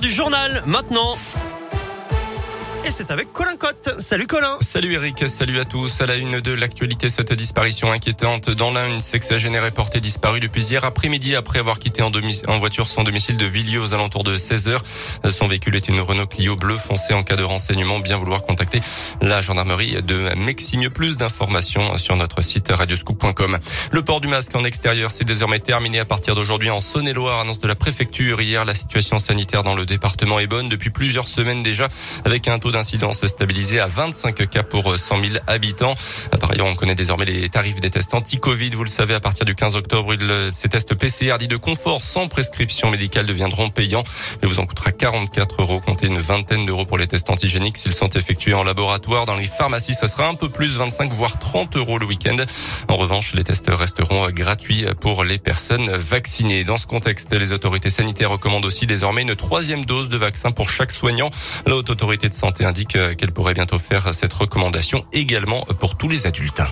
du journal maintenant. Et c'est avec Colin Cotte. Salut Colin. Salut Eric, salut à tous. À la une de l'actualité, cette disparition inquiétante. Dans l'un, une sexagénaire est portée disparue depuis hier après-midi après avoir quitté en, voiture son domicile de Villiers aux alentours de 16 heures. Son véhicule est une Renault Clio bleu foncé en cas de renseignement. Bien vouloir contacter la gendarmerie de Meximieux. Plus d'informations sur notre site radioscoop.com. Le port du masque en extérieur, c'est désormais terminé à partir d'aujourd'hui en Saône-et-Loire. Annonce de la préfecture hier. La situation sanitaire dans le département est bonne depuis plusieurs semaines déjà avec un taux d'incidence est stabilisé à 25 cas pour 100 000 habitants. Par ailleurs, on connaît désormais les tarifs des tests anti-Covid. Vous le savez, à partir du 15 octobre, ces tests PCR dits de confort sans prescription médicale deviendront payants. Il vous en coûtera 44 euros, comptez une vingtaine d'euros pour les tests antigéniques s'ils sont effectués en laboratoire. Dans les pharmacies, ça sera un peu plus, 25 voire 30 euros le week-end. En revanche, les tests resteront gratuits pour les personnes vaccinées. Dans ce contexte, les autorités sanitaires recommandent aussi désormais une troisième dose de vaccin pour chaque soignant. La haute autorité de santé indique qu'elle pourrait bientôt faire cette recommandation également pour tous les adultes.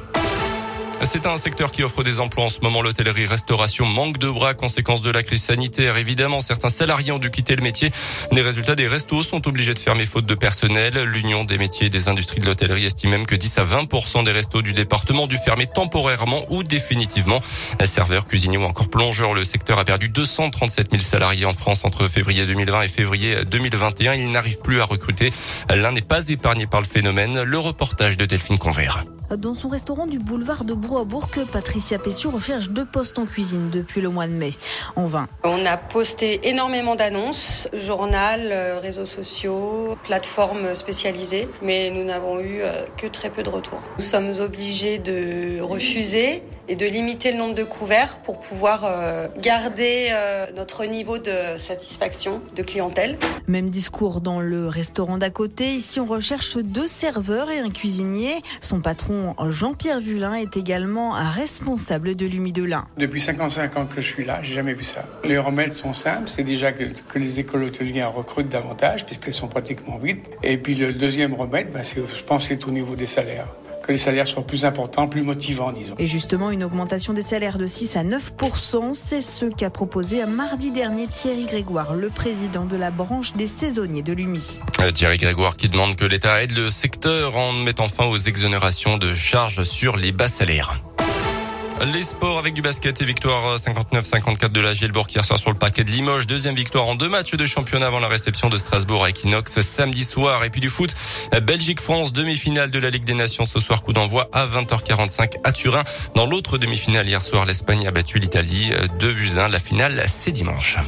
C'est un secteur qui offre des emplois en ce moment. L'hôtellerie, restauration manque de bras, conséquence de la crise sanitaire. Évidemment, certains salariés ont dû quitter le métier. Les résultats des restos sont obligés de fermer faute de personnel. L'Union des métiers et des industries de l'hôtellerie estime même que 10 à 20 des restos du département ont dû fermer temporairement ou définitivement. Serveurs, cuisiniers ou encore plongeurs, le secteur a perdu 237 000 salariés en France entre février 2020 et février 2021. Il n'arrive plus à recruter. L'un n'est pas épargné par le phénomène. Le reportage de Delphine Convert. Dans son restaurant du boulevard de Bourg, Patricia Pessiou recherche deux postes en cuisine depuis le mois de mai. En vain. On a posté énormément d'annonces, journal, euh, réseaux sociaux, plateformes spécialisées, mais nous n'avons eu euh, que très peu de retours. Nous sommes obligés de refuser et de limiter le nombre de couverts pour pouvoir euh, garder euh, notre niveau de satisfaction de clientèle. Même discours dans le restaurant d'à côté. Ici, on recherche deux serveurs et un cuisinier. Son patron, Jean-Pierre Vulin, est également responsable de l'Humidelin. Depuis 55 ans que je suis là, j'ai jamais vu ça. Les remèdes sont simples. C'est déjà que, que, les écoles hôtelières recrutent davantage puisqu'elles sont pratiquement vides. Et puis le deuxième remède, ben, je pense, c'est au niveau des salaires que les salaires soient plus importants, plus motivants, disons. Et justement, une augmentation des salaires de 6 à 9% c'est ce qu'a proposé mardi dernier Thierry Grégoire, le président de la branche des saisonniers de l'UMI. Euh, Thierry Grégoire qui demande que l'État aide le secteur en mettant fin aux exonérations de charges sur les bas salaires. Les sports avec du basket et victoire 59-54 de la Gielbourg hier soir sur le parquet de Limoges. Deuxième victoire en deux matchs de championnat avant la réception de Strasbourg à Equinox samedi soir. Et puis du foot, Belgique-France, demi-finale de la Ligue des Nations ce soir. Coup d'envoi à 20h45 à Turin. Dans l'autre demi-finale hier soir, l'Espagne a battu l'Italie 2 buts 1. La finale, c'est dimanche.